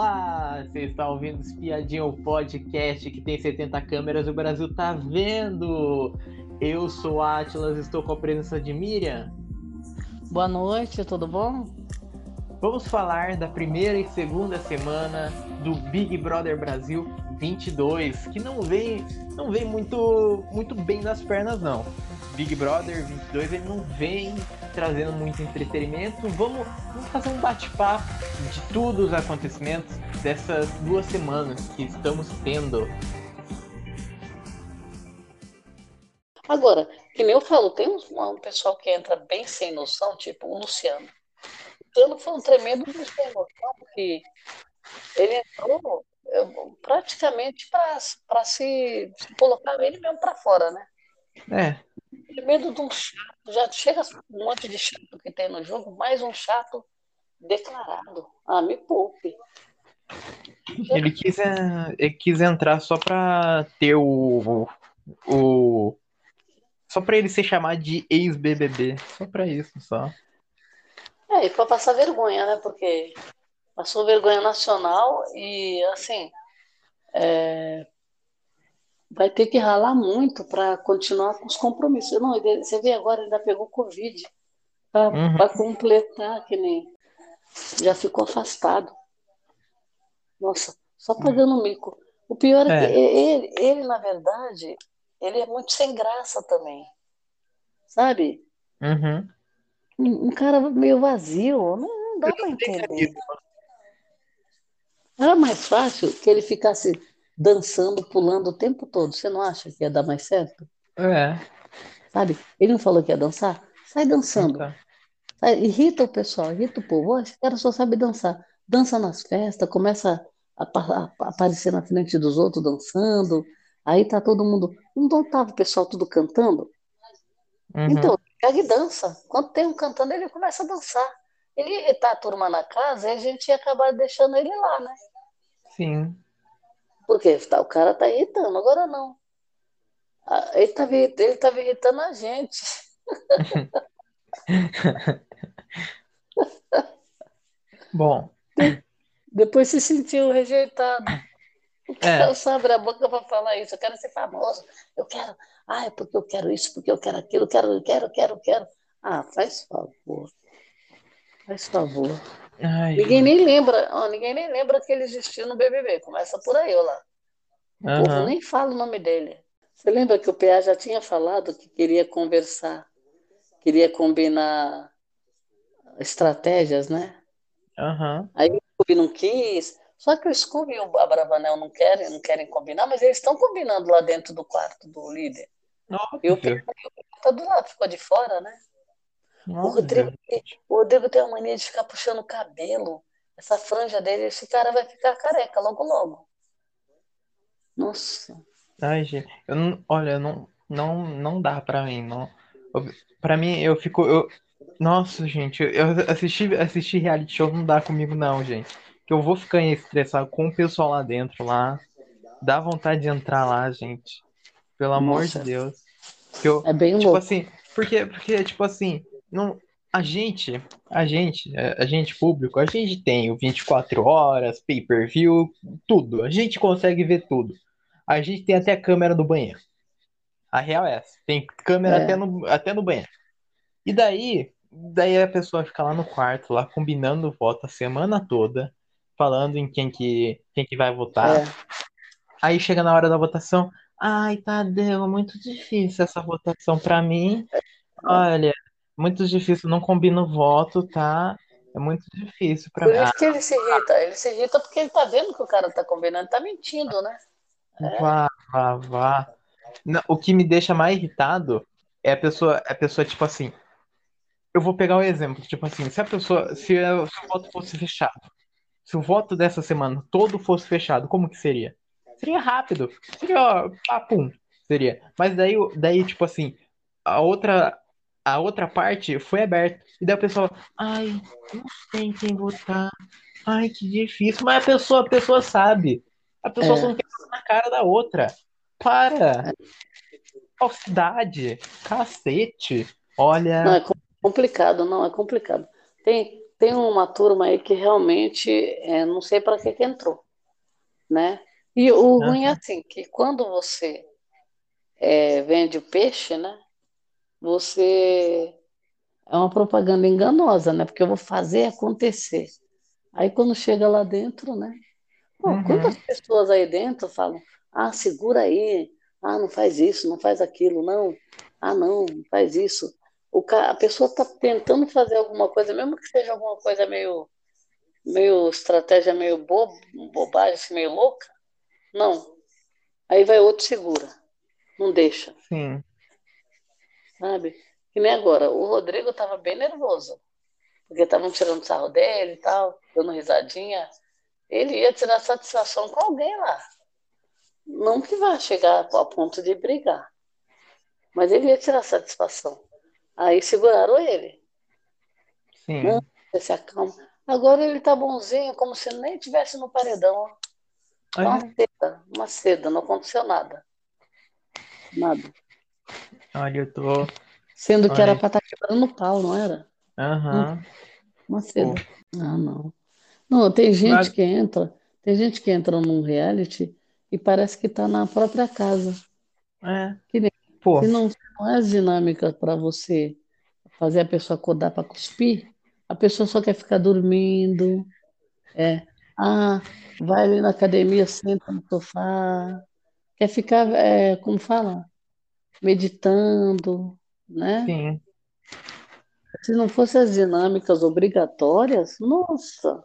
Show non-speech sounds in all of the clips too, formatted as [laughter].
Olá, você está ouvindo Espiadinha, o podcast que tem 70 câmeras o Brasil tá vendo. Eu sou Atlas, estou com a presença de Miriam. Boa noite, tudo bom? Vamos falar da primeira e segunda semana do Big Brother Brasil 22, que não vem, não vem muito, muito bem nas pernas não. Big Brother 22 ele não vem trazendo muito entretenimento. Vamos, vamos fazer um bate-papo de todos os acontecimentos dessas duas semanas que estamos tendo. Agora, que nem eu falo, tem um, pessoal que entra bem sem noção, tipo o Luciano. O Luciano foi um tremendo sem noção, porque ele entrou praticamente para se, se colocar ele mesmo para fora, né? É. medo de um chato, já chega um monte de chato que tem no jogo, mais um chato declarado. Ah, me poupe. Ele quis, é, ele quis entrar só pra ter o. o só pra ele ser chamado de ex-BBB. Só pra isso, só. É, e pra passar vergonha, né? Porque passou vergonha nacional e, assim, é, vai ter que ralar muito para continuar com os compromissos. Não, você vê agora, ainda pegou Covid para uhum. completar, que nem já ficou afastado. Nossa, só pagando mico. O pior é, é que ele, ele, na verdade, ele é muito sem graça também. Sabe? Uhum. Um, um, cara meio vazio, não, não dá para entender. Era mais fácil que ele ficasse dançando, pulando o tempo todo. Você não acha que ia dar mais certo? É. Sabe? Ele não falou que ia dançar? Sai dançando. Sai, irrita o pessoal, irrita o povo. Esse cara só sabe dançar. Dança nas festas, começa a, a, a aparecer na frente dos outros dançando. Aí tá todo mundo. Não estava o pessoal tudo cantando? Uhum. Então, pega e dança. Quando tem um cantando, ele começa a dançar. Ele ia irritar a turma na casa e a gente ia acabar deixando ele lá, né? Sim. Porque tá, o cara tá irritando, agora não. Ah, ele tá, ele tá irritando a gente. [laughs] Bom. Depois se sentiu rejeitado. O cara É. só abre a boca para falar isso. Eu quero ser famoso. Eu quero. Ah, é porque eu quero isso, porque eu quero aquilo, eu quero, eu quero, eu quero, eu quero. Ah, faz favor. Faz favor. Ai, Ninguém nem lembra, ó, ninguém nem lembra que ele existiu no BBB. Começa por aí, ó lá. O povo nem fala o nome dele. Você lembra que o PA já tinha falado que queria conversar, queria combinar estratégias, né? Aham. Aí o Scooby não quis. Só que o Scooby e o Abravanel não querem, não querem combinar, mas eles estão combinando lá dentro do quarto do líder. E o PA Óbvio. tá do lado, ficou de fora, né? O Rodrigo, o Rodrigo tem uma mania de ficar puxando o cabelo. Essa franja dele, esse cara vai ficar careca logo, logo. Nossa. Ai, gente, eu não, olha, não, não, não dá pra mim, não. Pra mim, eu fico, eu, nossa, gente, eu assisti, assisti reality show não dá comigo não, gente. Que eu vou ficar estressado com o pessoal lá dentro, lá. Dá vontade de entrar lá, gente. Pelo amor de Nossa. Deus. Que eu, É bem tipo louco. assim, porque, porque, tipo assim, não, a gente, a gente, a a gente público, a gente tem o 24 horas, pay-per-view, tudo. A gente consegue ver tudo. A gente tem até câmera no banheiro. A real é essa. Tem câmera É. até no, até no banheiro. E daí, daí a pessoa fica lá no quarto, lá combinando o voto a semana toda, falando em quem que, quem que vai votar. É. Aí chega na hora da votação. Ai, Tadeu, muito difícil essa votação pra mim. Olha, muito difícil, não combina o voto, tá? É muito difícil pra Por mim. isso que ele se irrita. Ele se irrita porque ele tá vendo que o cara tá combinando, tá mentindo, né? Ah, vá, vá, vá. Não, o que me deixa mais irritado é a pessoa, a pessoa, tipo assim. Eu vou pegar o exemplo, tipo assim, se a pessoa, se, o- se o voto fosse fechado, se o voto dessa semana todo fosse fechado, como que seria? Seria rápido, seria, ó, papum, seria. Mas daí, daí, tipo assim, a outra, a outra parte foi aberta. E daí a pessoa, ai, não sei em quem votar. Ai, que difícil. Mas a pessoa, a pessoa sabe. A pessoa É. só não quer na cara da outra. Para! Falsidade! Cacete! Olha. Não, é com- complicado, não, é complicado. Tem, tem uma turma aí que realmente é, não sei para que que entrou, né? E o ruim é assim, que quando você é, vende o peixe, né? Você é uma propaganda enganosa, né? Porque eu vou fazer acontecer. Aí quando chega lá dentro, né? Pô, quantas Uhum. pessoas aí dentro falam: ah, segura aí, ah, não faz isso, não faz aquilo, não, ah, não, não faz isso. O ca... A pessoa está tentando fazer alguma coisa, mesmo que seja alguma coisa meio, meio estratégia meio bo... bobagem, assim, meio louca, não. Aí vai outro segura, não deixa, Sim. Sabe? Que nem agora, o Rodrigo estava bem nervoso, porque estavam tirando sarro dele e tal, dando risadinha. Ele ia tirar satisfação com alguém lá. Não que vá chegar a ponto de brigar, mas ele ia tirar satisfação. Aí seguraram ele. Não, Sim. você se acalma. Agora ele tá bonzinho, como se nem tivesse no paredão. Uma seda, uma seda, não aconteceu nada. Nada. Olha, eu tô. Sendo que era Olha. pra estar quebrando o pau, não era? Aham. Uma Pô. seda. Ah, não. Não, tem gente Mas- que entra, tem gente que entra num reality e parece que tá na própria casa. É. Que nem- Pô. Se não, se não é dinâmica para você fazer a pessoa acordar para cuspir, a pessoa só quer ficar dormindo. É. Ah, vai ali na academia, senta no sofá. Quer ficar, é, como fala? Meditando, né? Sim. Se não fossem as dinâmicas obrigatórias, nossa,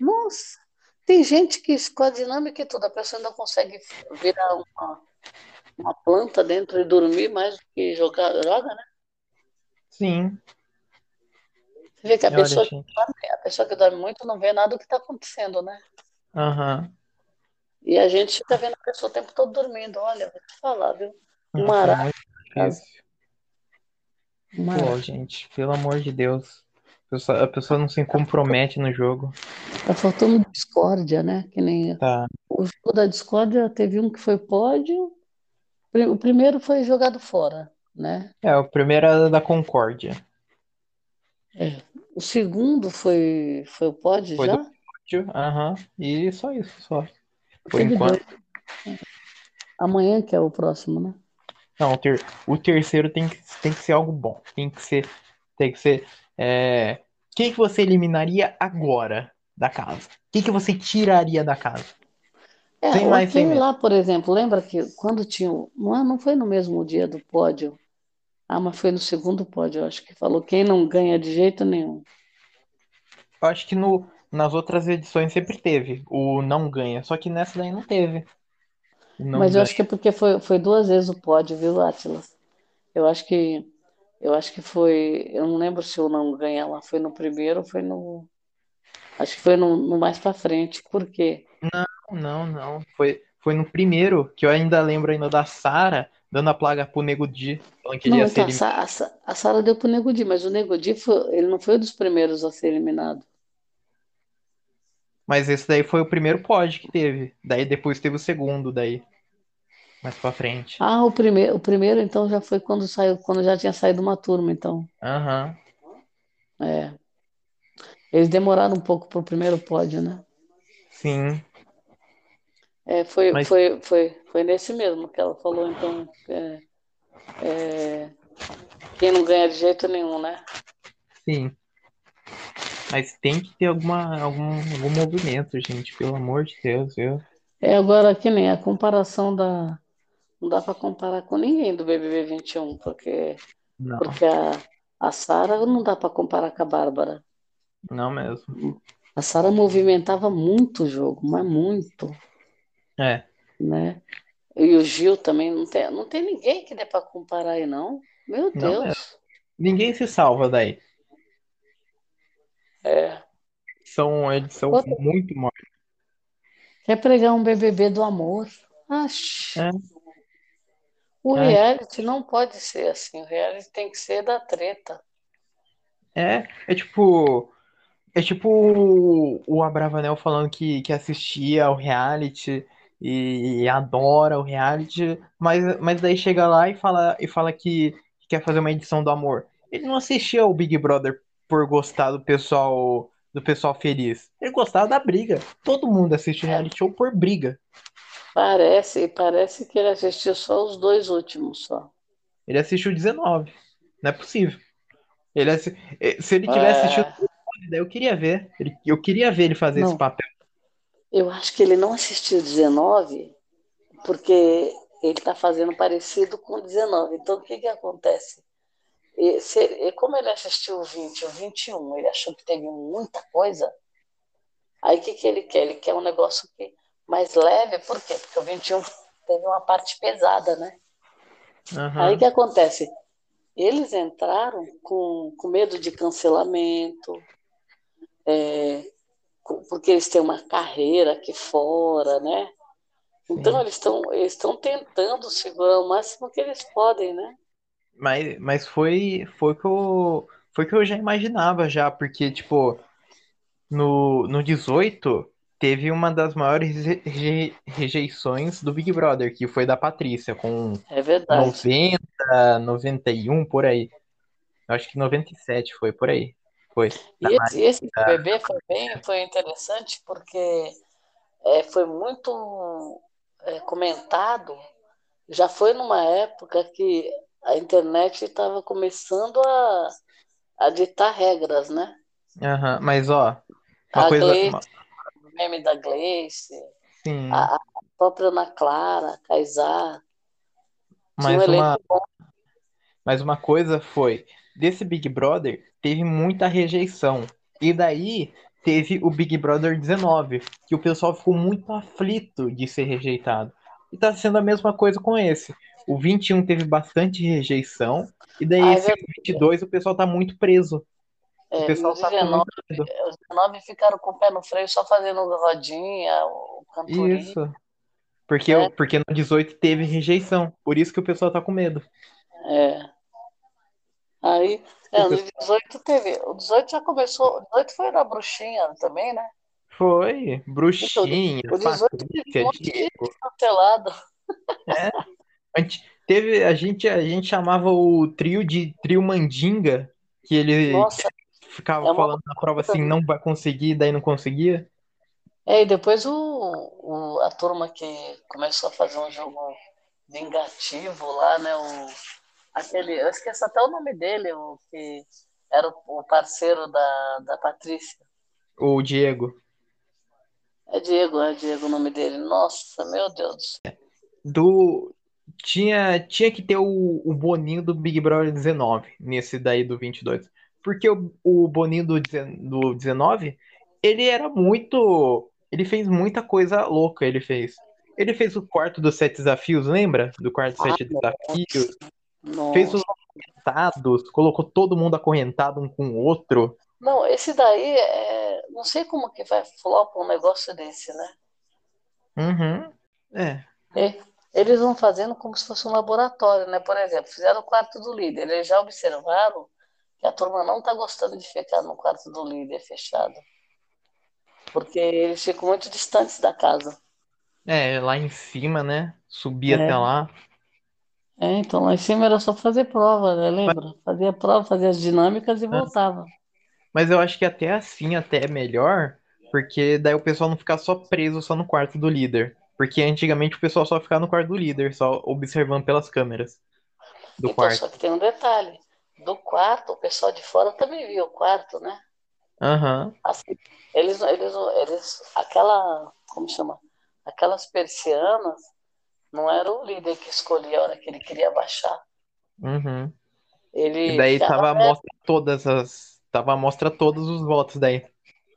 nossa, tem gente que com a dinâmica e tudo, a pessoa ainda consegue virar uma, uma planta dentro e dormir mais do que jogar, joga, né? Sim. Você vê que a Olha, pessoa, gente. a pessoa que dorme muito não vê nada do que está acontecendo, né? Aham. E a gente fica vendo a pessoa o tempo todo dormindo. Olha, vou te falar, viu? Difícil. um Pô, gente, pelo amor de Deus. A pessoa, a pessoa não se compromete no jogo. Tá faltando discórdia, né? Que nem Tá. o jogo da discórdia teve um que foi pódio, o primeiro foi jogado fora, né? É, o primeiro era da Concórdia. É. O segundo foi, foi o pódio Foi do já? pódio. Aham. E só isso, só. Por enquanto. dois. Amanhã que é o próximo, né? Não, o, ter, o terceiro tem que, tem que ser algo bom. Tem que ser. Tem que ser. É... Quem que você eliminaria agora da casa? Quem que você tiraria da casa? É, Sem o mais, sem aquele menos. lá, por exemplo, lembra que quando tinha. o- Não, é- não foi no mesmo dia do pódio. Ah, mas foi no segundo pódio, eu acho que falou quem não ganha de jeito nenhum. Eu acho que no, nas outras edições sempre teve o não ganha. Só que nessa daí não teve. Não Mas eu ganha. acho que é porque foi, foi duas vezes o pódio, viu, Atlas? Eu acho que eu acho que foi. Eu não lembro se o não ganha lá foi no primeiro ou foi no. Acho que foi no, no mais pra frente. Por quê? Não, não. Foi, foi no primeiro, que eu ainda lembro ainda da Sarah dando a plaga pro Nego Di, falando que Não, ia ser então, eliminado. Sa- a, a Sara deu pro Nego Di, mas o Nego Di foi, ele não foi um dos primeiros a ser eliminado. Mas esse daí foi o primeiro pod que teve. Daí depois teve o segundo, daí. Mais pra frente. Ah, o primeiro, o primeiro então já foi quando saiu, quando já tinha saído uma turma, então. Aham. É. Eles demoraram um pouco pro primeiro pódio, né? Sim. É, foi, Mas foi, foi, foi nesse mesmo que ela falou, então. é, é, quem não ganha de jeito nenhum, né? sim. Mas tem que ter alguma, algum, algum movimento, gente. Pelo amor de Deus, viu? É agora que nem a comparação da. Não dá para comparar com ninguém do BBB 21, porque, Não, porque a, a Sara não dá para comparar com a Bárbara. não mesmo. A Sara movimentava muito o jogo, mas muito, É. né? E o Gil também não tem, não tem ninguém que dê para comparar aí, não. Meu Não. Deus. Ninguém se salva daí. É. São edição Outra, muito morta. quer pregar um BBB do amor? Acho. É. O Ai, reality não pode ser assim. O reality tem que ser da treta. é, é tipo. É tipo o, o Abravanel falando que, que assistia ao reality e adora o reality, mas, mas daí chega lá e fala, e fala que, que quer fazer uma edição do amor. Ele não assistia ao Big Brother por gostar do pessoal do pessoal feliz. Ele gostava da briga. Todo mundo assiste reality show por briga. Parece, parece que ele assistiu só os dois últimos só. Ele assistiu 19. Não é possível. Ele assi... Eh, Se ele tivesse É, assistido, eu queria ver. Eu queria ver ele fazer esse não, papel. eu acho que ele não assistiu 19 porque ele está fazendo parecido com 19. Então, o que que acontece? E, se, e como ele assistiu o 20 o 21, ele achou que teve muita coisa, aí o que, que ele quer? Ele quer um negócio que, mais leve, por quê? Porque o 21 teve uma parte pesada, né? Aí o que acontece? Eles entraram com, com medo de cancelamento, é, porque eles têm uma carreira aqui fora, né? Então Sim. eles estão eles estão tentando segurar o máximo que eles podem, né? Mas, mas foi, foi que eu, foi que eu já imaginava já, porque, tipo, no, no 18 teve uma das maiores re- reje- rejeições do Big Brother, que foi da Patrícia, com É verdade. 90, 91, por aí. Eu acho que 97 foi, por aí. Foi. E esse, esse Maria. bebê foi bem, foi interessante porque é, foi muito é, comentado. Já foi numa época que a internet estava começando a, a ditar regras, né? Aham, Mas, ó, uma A coisa. Gleice, o meme da Gleice, sim, a, a própria Ana Clara, Kaysar, tinha um mas uma, bom. mas uma coisa foi: desse Big Brother teve muita rejeição. E daí teve o Big Brother 19, que o pessoal ficou muito aflito de ser rejeitado. E tá sendo a mesma coisa com esse. O 21 teve bastante rejeição, e daí Ah, é esse verdade. 22 o pessoal tá muito preso. O É, e pessoal os tá com 19, muito medo. os 19 ficaram com o pé no freio só fazendo rodinha, o cantorinho, Isso. Porque, né? porque no 18 teve rejeição. Por isso que o pessoal tá com medo. É. Aí, O é, no pessoal 18 teve. O 18 já começou. O 18 foi na bruxinha também, né? foi. Então, Bruxinha, o 18 teve um monte de cancelado. É. [laughs] A gente, teve, a gente, a gente chamava o trio de trio Mandinga, que ele Nossa, ficava é falando na prova assim, não vai conseguir, daí não conseguia. É, e depois o, o, a turma que começou a fazer um jogo vingativo lá, né? O, aquele, eu esqueço até o nome dele, o que era o, o parceiro da, da Patrícia. O Diego. É Diego, é Diego o nome dele. Nossa, meu Deus. Do, tinha, tinha que ter o, o Boninho do Big Brother 19, nesse daí do 22. Porque o, o Boninho do, do 19, ele era muito. Ele fez muita coisa louca, ele fez. Ele fez o quarto dos sete desafios, lembra? Do quarto dos Ah, sete desafios. Fez os nossa. acorrentados, colocou todo mundo acorrentado um com o outro. Não, esse daí é. Não sei como que vai flopar um negócio desse, né? Uhum. É. E eles vão fazendo como se fosse um laboratório, né? Por exemplo, fizeram o quarto do líder. Eles já observaram que a turma não está gostando de ficar no quarto do líder fechado. Porque eles ficam muito distantes da casa. É, lá em cima, né? Subir até É. lá. É, então lá em cima era só fazer prova, né? Lembra? Fazia prova, fazia as dinâmicas e voltava. Mas eu acho que até assim até é melhor, porque daí o pessoal não ficar só preso só no quarto do líder. Porque antigamente o pessoal só ficava no quarto do líder, só observando pelas câmeras do Então, quarto. só que tem um detalhe. Do quarto, o pessoal de fora também via o quarto, né? Aham, Assim, eles, eles, eles, aquela, como chama? Aquelas persianas, não era o líder que escolhia a hora que ele queria baixar. uhum. E Ele daí ficava tava a mostra todas as. Tava a mostra todos os votos daí.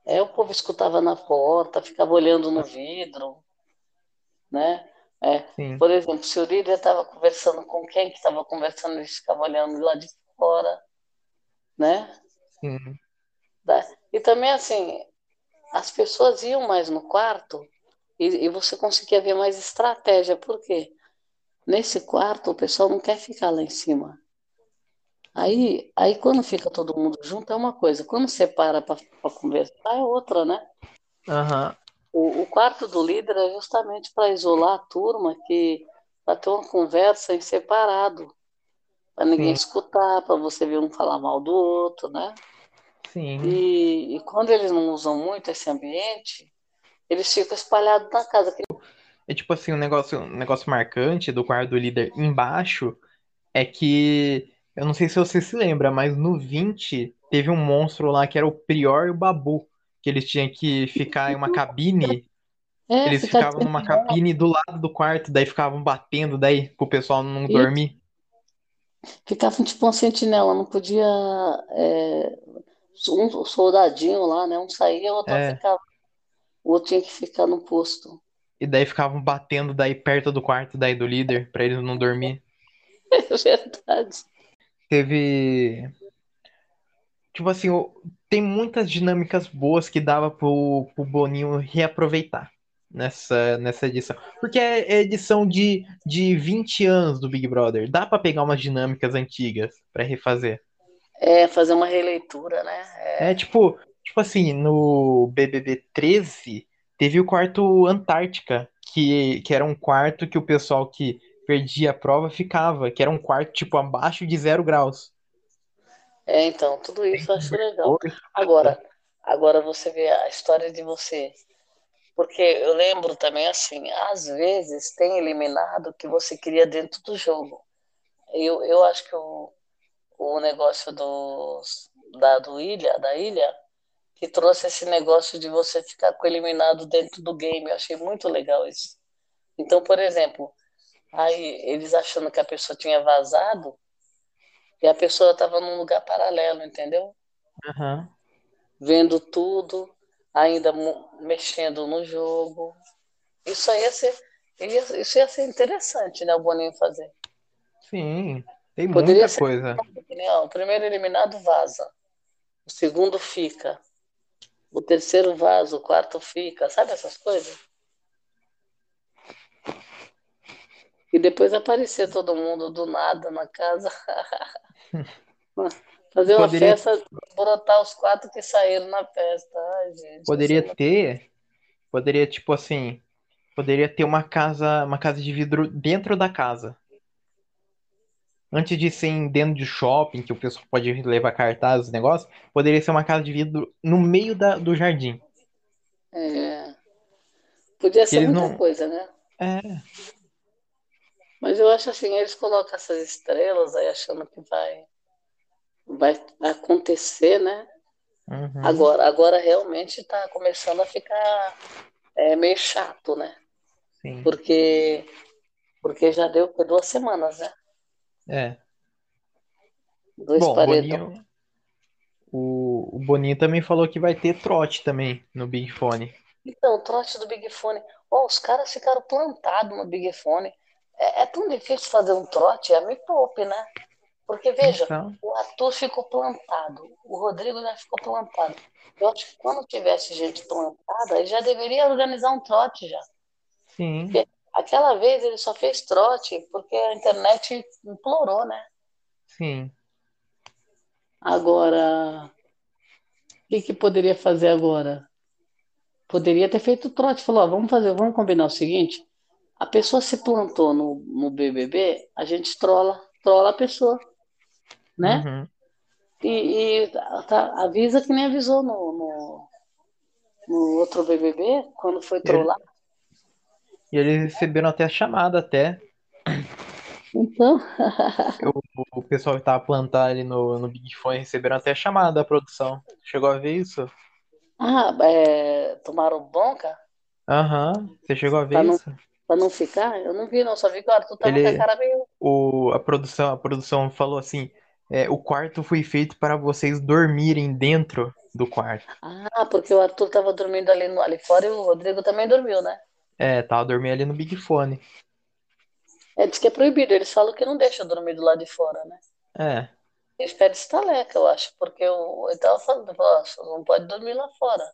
É, o povo escutava na porta, ficava olhando no vidro, né? É, por exemplo, se o líder estava conversando com quem que estava conversando, eles ficavam olhando lá de fora, né? sim. E também, assim, as pessoas iam mais no quarto e, e você conseguia ver mais estratégia. Por quê? Nesse quarto, o pessoal não quer ficar lá em cima. Aí, aí quando fica todo mundo junto, é uma coisa. Quando separa para conversar, é outra, né? Aham, O, o quarto do líder é justamente para isolar a turma, que para ter uma conversa em separado, para ninguém sim. escutar, para você ver um falar mal do outro, né? Sim. E, e quando eles não usam muito esse ambiente, eles ficam espalhados na casa. É tipo assim, um negócio, um negócio marcante do quarto do líder embaixo é que, eu não sei se você se lembra, mas no 20 teve um monstro lá que era o Prior e o Babu, que eles tinham que ficar em uma cabine, É, eles fica ficavam numa cabine do lado do quarto, daí ficavam batendo daí pro pessoal não Isso. dormir. Ficava tipo uma sentinela, não podia. é, um soldadinho lá, né? Um saía, o outro É. ficava. O outro tinha que ficar no posto. E daí ficavam batendo daí perto do quarto daí do líder, pra eles não dormir. [laughs] É verdade. Teve. Tipo assim, tem muitas dinâmicas boas que dava pro, pro Boninho reaproveitar nessa, nessa edição. Porque é é edição de, de 20 anos do Big Brother. Dá pra pegar umas dinâmicas antigas pra refazer. É, fazer uma releitura, né? É, É tipo, tipo assim, no BBB 13 teve o quarto Antártica, que, que era um quarto que o pessoal que perdia a prova ficava, que era um quarto tipo abaixo de zero graus. É, então, tudo isso eu acho legal. Agora, agora você vê a história de você. Porque eu lembro também assim, às vezes tem eliminado que você queria dentro do jogo. Eu, eu acho que o, o negócio dos, da, do ilha, da ilha, que trouxe esse negócio de você ficar com o eliminado dentro do game. Eu achei muito legal isso. Então, por exemplo, aí eles achando que a pessoa tinha vazado e a pessoa estava num lugar paralelo, entendeu? Aham. vendo tudo, ainda mexendo no jogo. Isso aí ia ser, ia- isso ia ser interessante, né? O Boninho fazer. Sim, tem Poderia muita ser- coisa. Ó, O primeiro eliminado vaza, o segundo fica, o terceiro vaza, o quarto fica, sabe essas coisas? E depois aparecer todo mundo do nada na casa. [laughs] Fazer uma Poderia- festa, brotar os quatro que saíram na festa. Ai, gente. Poderia é ter, poderia tipo assim, poderia ter uma casa, uma casa de vidro dentro da casa. Antes de ser dentro de shopping, que o pessoal pode levar cartaz, os negócios, poderia ser uma casa de vidro no meio da, do jardim. É. Podia ser Eles muita não- coisa, né? É, Mas eu acho assim, eles colocam essas estrelas aí achando que vai, vai acontecer, né? uhum, Agora, agora realmente está começando a ficar é, meio chato, né? sim, Porque, porque já deu por duas semanas, né? é. Dois Bom, o paredão. Boninho, o, o Boninho também falou que vai ter trote também no Big Fone. Então, o trote do Big Fone. Ó, os caras ficaram plantados no Big Fone. É, é tão difícil fazer um trote, é me poupe, né? Porque, veja, Então, o Arthur ficou plantado, o Rodrigo já ficou plantado. Eu acho que quando tivesse gente plantada, ele já deveria organizar um trote já. sim, Aquela vez ele só fez trote porque a internet implorou, né? sim. Agora, o que que poderia fazer agora? Poderia ter feito trote. Falou, ó, vamos fazer, vamos combinar o seguinte: a pessoa se plantou no, no BBB, a gente trola, trola a pessoa, né? Uhum. E, e tá- avisa que nem avisou no, no, no outro BBB, quando foi trollar. E eles receberam até a chamada até. Então, [laughs] O pessoal que tava plantado ali no, no Big Fone receberam até a chamada da produção. Chegou a ver isso? ah, é, tomaram bronca Aham, Você chegou a ver Pra não- isso? Pra não ficar? Eu não vi, não, só vi que o Arthur tava Ele- com a cara meio. O, a produção, a produção falou assim: é, o quarto foi feito para vocês dormirem dentro do quarto. Ah, porque o Arthur tava dormindo ali, no- ali fora e o Rodrigo também dormiu, né? É, tava dormindo ali no Big Fone. É, diz que é proibido, eles falam que não deixa dormir do lado de fora, né? É, Eles pedem estaleca, eu acho, porque o, ele tava falando, falou, ó, não pode dormir lá fora.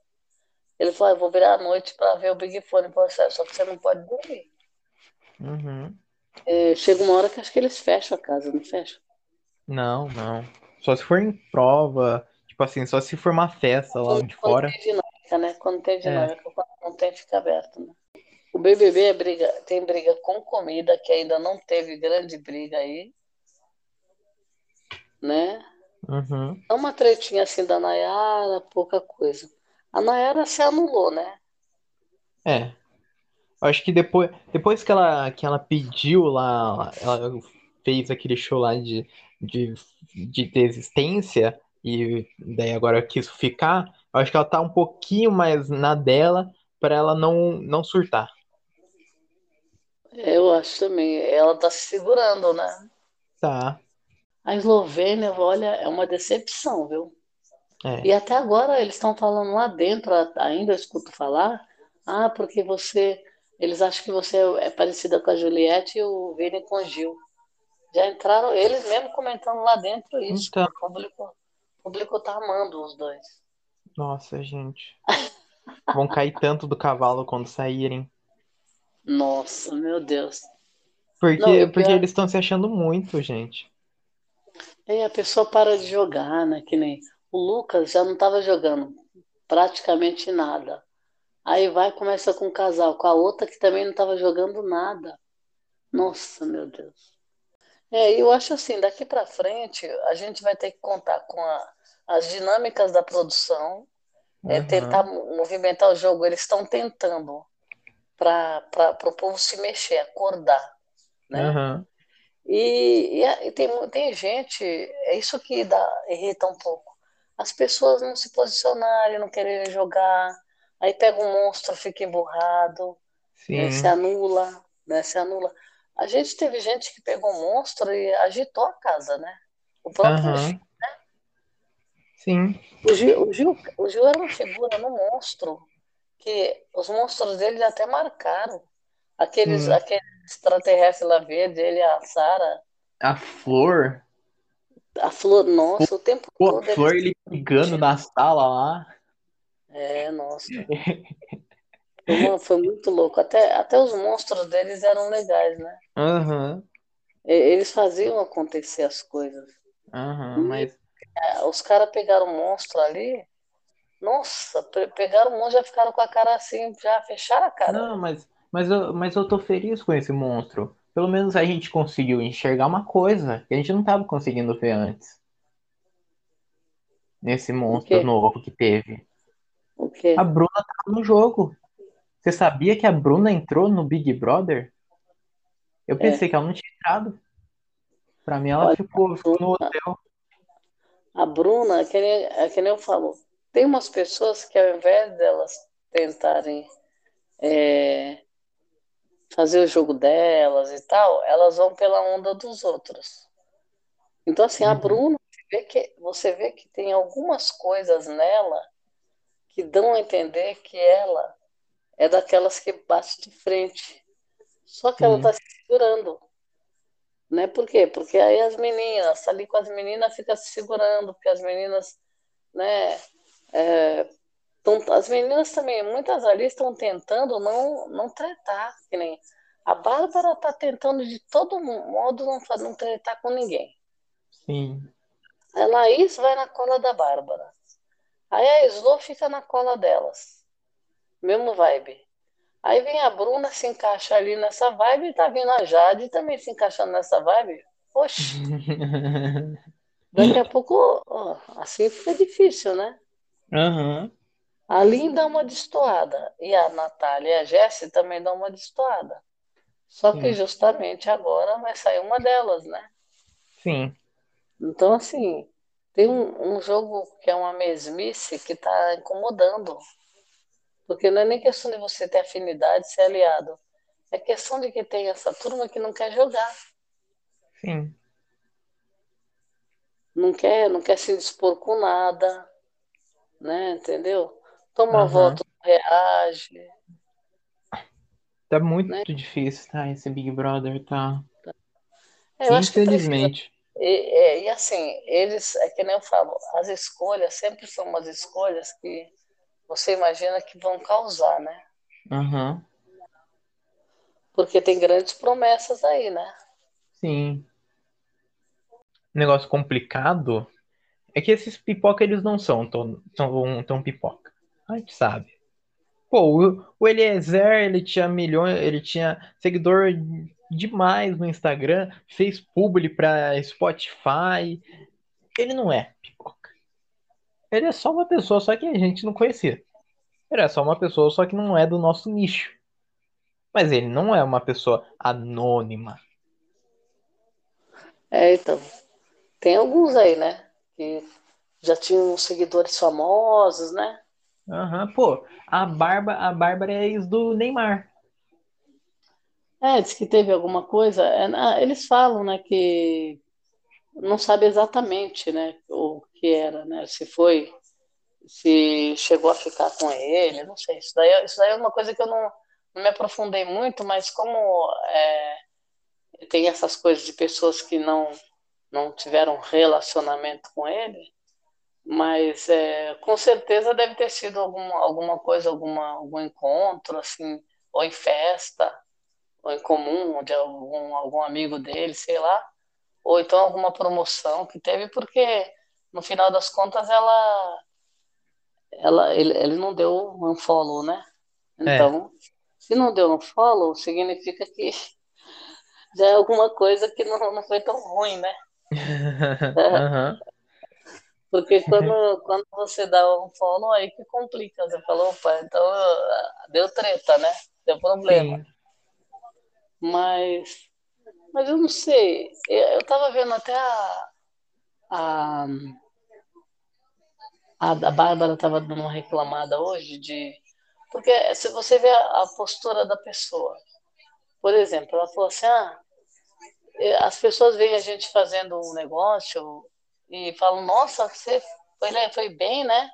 Ele falou, eu vou virar à noite pra ver o Big Fone, "Sério, só que você não pode dormir. uhum. É, chega uma hora que acho que eles fecham a casa, não fecham? Não, não. Só se for em prova, tipo assim, só se for uma festa lá de Quando fora. tem dinâmica, né? Quando tem É. dinâmica, quando não tem, fica aberto, né? O BBB é briga, tem briga com comida, que ainda não teve grande briga aí, né? Uhum. É uma tretinha assim da Nayara, pouca coisa. A Nayara se anulou, né? É. Eu acho que depois, depois que ela, que ela pediu lá, ela fez aquele show lá de, de, de desistência, e daí agora quis ficar, eu acho que ela tá um pouquinho mais na dela para ela não, não surtar. Eu acho também. Ela tá se segurando, né? Tá. A Eslovênia, olha, é uma decepção, viu? É. E até agora eles estão falando lá dentro, ainda eu escuto falar, ah, porque você, eles acham que você é parecida com a Juliette e o Vini com o Gil. Já entraram, eles mesmo comentando lá dentro isso. Então. O público, o público tá amando os dois. Nossa, gente. Vão cair tanto do cavalo quando saírem. Nossa, meu Deus. Porque, Não, e porque eles estão se achando muito, gente. Aí a pessoa para de jogar, né? Que nem o Lucas já não estava jogando praticamente nada. Aí vai começa com um casal, com a outra que também não estava jogando nada. Nossa, meu Deus. É, eu acho assim, daqui para frente a gente vai ter que contar com a- as dinâmicas da produção, é, Uhum. tentar mo- movimentar o jogo. Eles estão tentando para o povo se mexer, acordar, né? Uhum. E, e e tem, tem gente, é isso que dá, irrita um pouco. As pessoas não se posicionarem, não quererem jogar, aí pega um monstro, fica emburrado, eh, se anula, né? Se anula. A gente teve gente que pegou um monstro e agitou a casa, né? O próprio Aham. Gil, Sim. o Gil, o Gil, o Gil era uma figura no monstro, que os monstros dele até marcaram. Aqueles, Sim. aquele extraterrestre lá verde, ele e a Sarah, A flor. A flor, nossa, o tempo Pô, a todo eles flor ele brigando na sala lá. É, nossa. [laughs] Foi, muito louco. Até, até os monstros deles eram legais, né? E- Eles faziam acontecer as coisas. Aham. Mas. É, Os caras pegaram o monstro ali. Nossa, pe- pegaram o monstro, já ficaram com a cara assim, já fecharam a cara. Não, mas, mas, eu, mas eu tô feliz com esse monstro. Pelo menos a gente conseguiu enxergar uma coisa que a gente não tava conseguindo ver antes. Nesse monstro novo que teve. O quê? A Bruna tava no jogo. Você sabia que a Bruna entrou no Big Brother? Eu pensei que ela não tinha entrado. Pra mim, ela É. Olha, ficou, ficou no hotel. A Bruna, é que nem, é que nem eu falo, tem umas pessoas que ao invés delas tentarem é, fazer o jogo delas e tal, elas vão pela onda dos outros. Então, assim, a Uhum. Bruna, você vê que, você vê que tem algumas coisas nela que dão a entender que ela é daquelas que bate de frente. Só que ela está se segurando. Né? Por quê? Porque aí as meninas, tá ali com as meninas, fica se segurando, porque as meninas, né? é, tão- as meninas também, muitas ali estão tentando não, não tretar, que nem a Bárbara está tentando de todo modo não, não tretar com ninguém. Sim. A Laís vai na cola da Bárbara. Aí a Slo fica na cola delas. Mesmo vibe. Aí vem a Bruna, se encaixa ali nessa vibe, e tá vindo a Jade também se encaixando nessa vibe. Oxi, [laughs] daqui a pouco, ó, assim fica difícil, né? Aham. A Lin dá uma destoada. E a Natália e a Jessie também dão uma destoada. Só que Sim. justamente agora vai sair uma delas, né? Sim. Então, assim, tem um, um jogo que é uma mesmice que está incomodando. Porque não é nem questão de você ter afinidade, ser aliado. É questão de que tem essa turma que não quer jogar. Sim. Não quer, não quer se dispor com nada. Né? Entendeu? Toma Aham. voto, reage. Tá muito Né? difícil, tá? Esse Big Brother tá. É, que precisa. Infelizmente. E, é, e assim, eles, é que nem eu falo, as escolhas sempre são umas escolhas que você imagina que vão causar, né? Aham. Porque tem grandes promessas aí, né? Sim. Um negócio complicado é que esses pipoca eles não são tão, tão, tão pipoca. A gente sabe. Pô, o, Eliezer, ele tinha milhões, ele tinha seguidor demais no Instagram, fez publi pra Spotify, ele não é pipoca. Ele é só uma pessoa, só que a gente não conhecia. Ele é só uma pessoa, só que não é do nosso nicho. Mas ele não é uma pessoa anônima. É, então. Tem alguns aí, né? Que já tinham seguidores famosos, né? Aham, pô, a Barba, a Bárbara é ex do Neymar. É, diz que teve alguma coisa. é, eles falam, né, que não sabe exatamente, né, o que era, né? Se foi, se chegou a ficar com ele, não sei. Isso daí, isso daí é uma coisa que eu não, não me aprofundei muito, mas como é, tem essas coisas de pessoas que não não tiveram relacionamento com ele, mas é, com certeza deve ter sido alguma, alguma coisa, alguma, algum encontro, assim, ou em festa, ou em comum, de algum, algum amigo dele, sei lá, ou então alguma promoção que teve, porque no final das contas ela, ela ele, ele não deu um follow, né? É. Então, se não deu um follow, significa que [laughs] já é alguma coisa que não, não foi tão ruim, né? [laughs] Aham, Porque quando, quando você dá um follow, aí que complica. Você falou, opa, então ah, deu treta, né? Deu problema. sim. Mas, mas eu não sei. Eu, eu tava vendo até a, a, a, a Bárbara tava dando uma reclamada hoje de. Porque se você vê a, a postura da pessoa, por exemplo, ela falou assim: ah, eh, as pessoas veem a gente fazendo um negócio e falam, nossa, você foi, le- foi bem, né?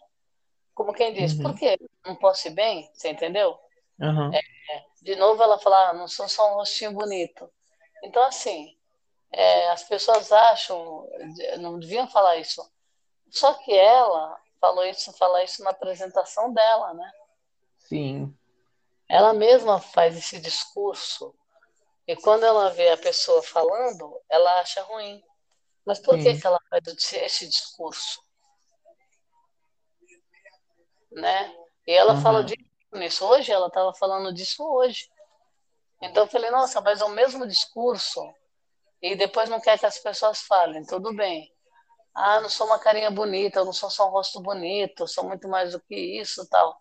Como quem diz, por Uhum, quê? Não posso ir bem? Você entendeu? aham, De novo ela fala, ah, não sou só um rostinho bonito. Então, assim, é, as pessoas acham, não deviam falar isso. Só que ela falou isso, fala isso na apresentação dela, né? sim. Ela mesma faz esse discurso. E quando ela vê a pessoa falando, ela acha ruim. Mas por que que ela faz esse discurso, né? E ela fala Aham. disso nisso hoje, ela estava falando disso hoje. Então eu falei, nossa, mas é o mesmo discurso e depois não quer que as pessoas falem, tudo bem. Ah, não sou uma carinha bonita, eu não sou só um rosto bonito, sou muito mais do que isso, tal.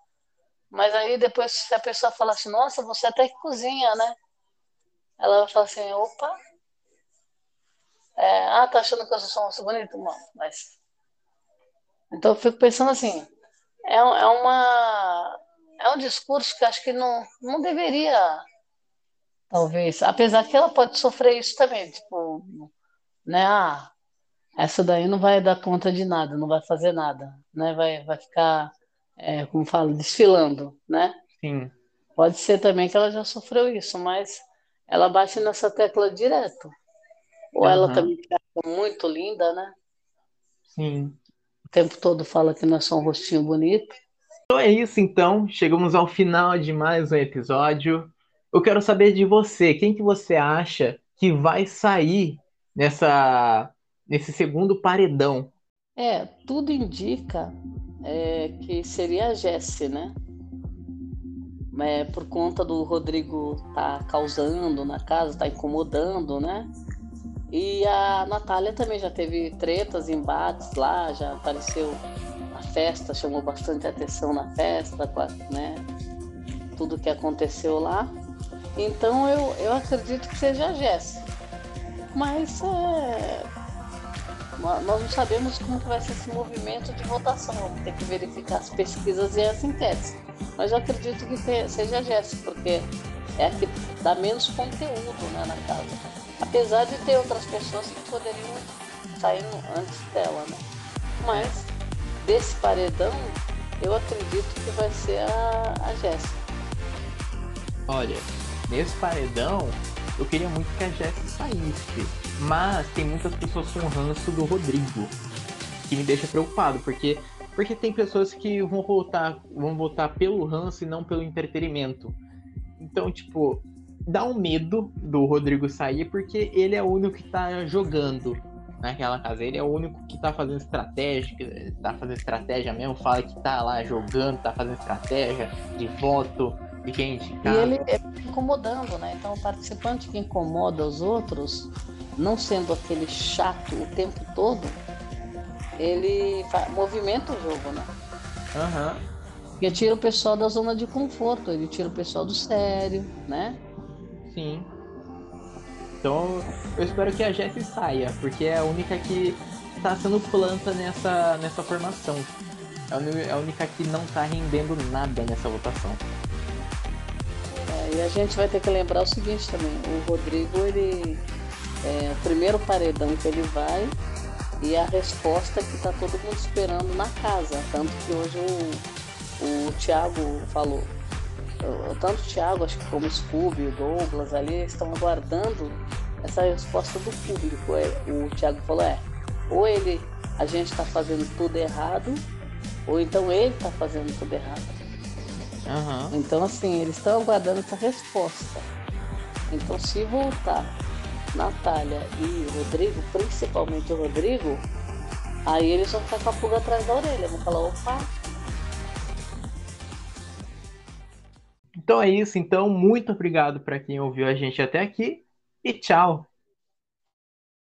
Mas aí depois se a pessoa fala assim, nossa, você até que cozinha, né? Ela vai falar assim, opa, é, ah, tá achando que eu sou um bonito? Não, mas então eu fico pensando assim, é, um- é uma é um discurso que acho que não, não deveria, talvez, apesar que ela pode sofrer isso também, tipo, né? Ah, essa daí não vai dar conta de nada, não vai fazer nada, né? Vai, vai ficar, é, como falo, desfilando, né? Sim. Pode ser também que ela já sofreu isso, mas ela bate nessa tecla direto. Ou ela Aham. também acha muito linda, né? Sim. O tempo todo fala que não é só um rostinho bonito. Então é isso, então. Chegamos ao final de mais um episódio. Eu quero saber de você. Quem que você acha que vai sair nessa nesse segundo paredão? É, tudo indica é, que seria a Jessie, né? É, por conta do Rodrigo tá causando na casa, tá incomodando, né? E a Natália também já teve tretas, embates lá, já apareceu na festa, chamou bastante atenção na festa, né? Tudo que aconteceu lá. Então eu, eu acredito que seja a Jessie. Mas é, nó- nós não sabemos como que vai ser esse movimento de votação. Vamos ter que verificar as pesquisas e as enquetes. Mas eu acredito que seja a Jéssica, porque é a que dá menos conteúdo né, na casa. Apesar de ter outras pessoas que poderiam sair antes dela, né? Mas desse paredão, eu acredito que vai ser a, a Jéssica. Olha, nesse paredão, eu queria muito que a Jessie saísse. Mas tem muitas pessoas com ranço do Rodrigo, que me deixa preocupado, porque porque tem pessoas que vão votar, vão votar pelo ranço e não pelo entretenimento. Então, tipo, dá um medo do Rodrigo sair, porque ele é o único que tá jogando naquela casa. Ele é o único que tá fazendo estratégia, que tá fazendo estratégia mesmo, fala que tá lá jogando, tá fazendo estratégia de voto, de quem E indicar. ele é incomodando, né? Então, o participante que incomoda os outros, não sendo aquele chato o tempo todo, ele movimenta o jogo, né? Aham. Uhum. Porque tira o pessoal da zona de conforto, ele tira o pessoal do sério, né? Sim. Então, eu espero que a Jessie saia, porque é a única que tá sendo planta nessa, nessa formação. É a única que não tá rendendo nada nessa votação. É, e a gente vai ter que lembrar o seguinte também, o Rodrigo, ele é o primeiro paredão que ele vai e a resposta que tá todo mundo esperando na casa. Tanto que hoje o, o Thiago falou, tanto o Thiago, acho que como o Scooby, o Douglas ali, estão aguardando essa resposta do público. É, o Thiago falou, é, ou ele, a gente está fazendo tudo errado, ou então ele está fazendo tudo errado. Uhum. Então, assim, eles estão aguardando essa resposta. Então, se voltar Natália e Rodrigo, principalmente o Rodrigo, aí eles vão ficar com a pulga atrás da orelha. Vão falar, opa. Então é isso. Então, muito obrigado para quem ouviu a gente até aqui e tchau.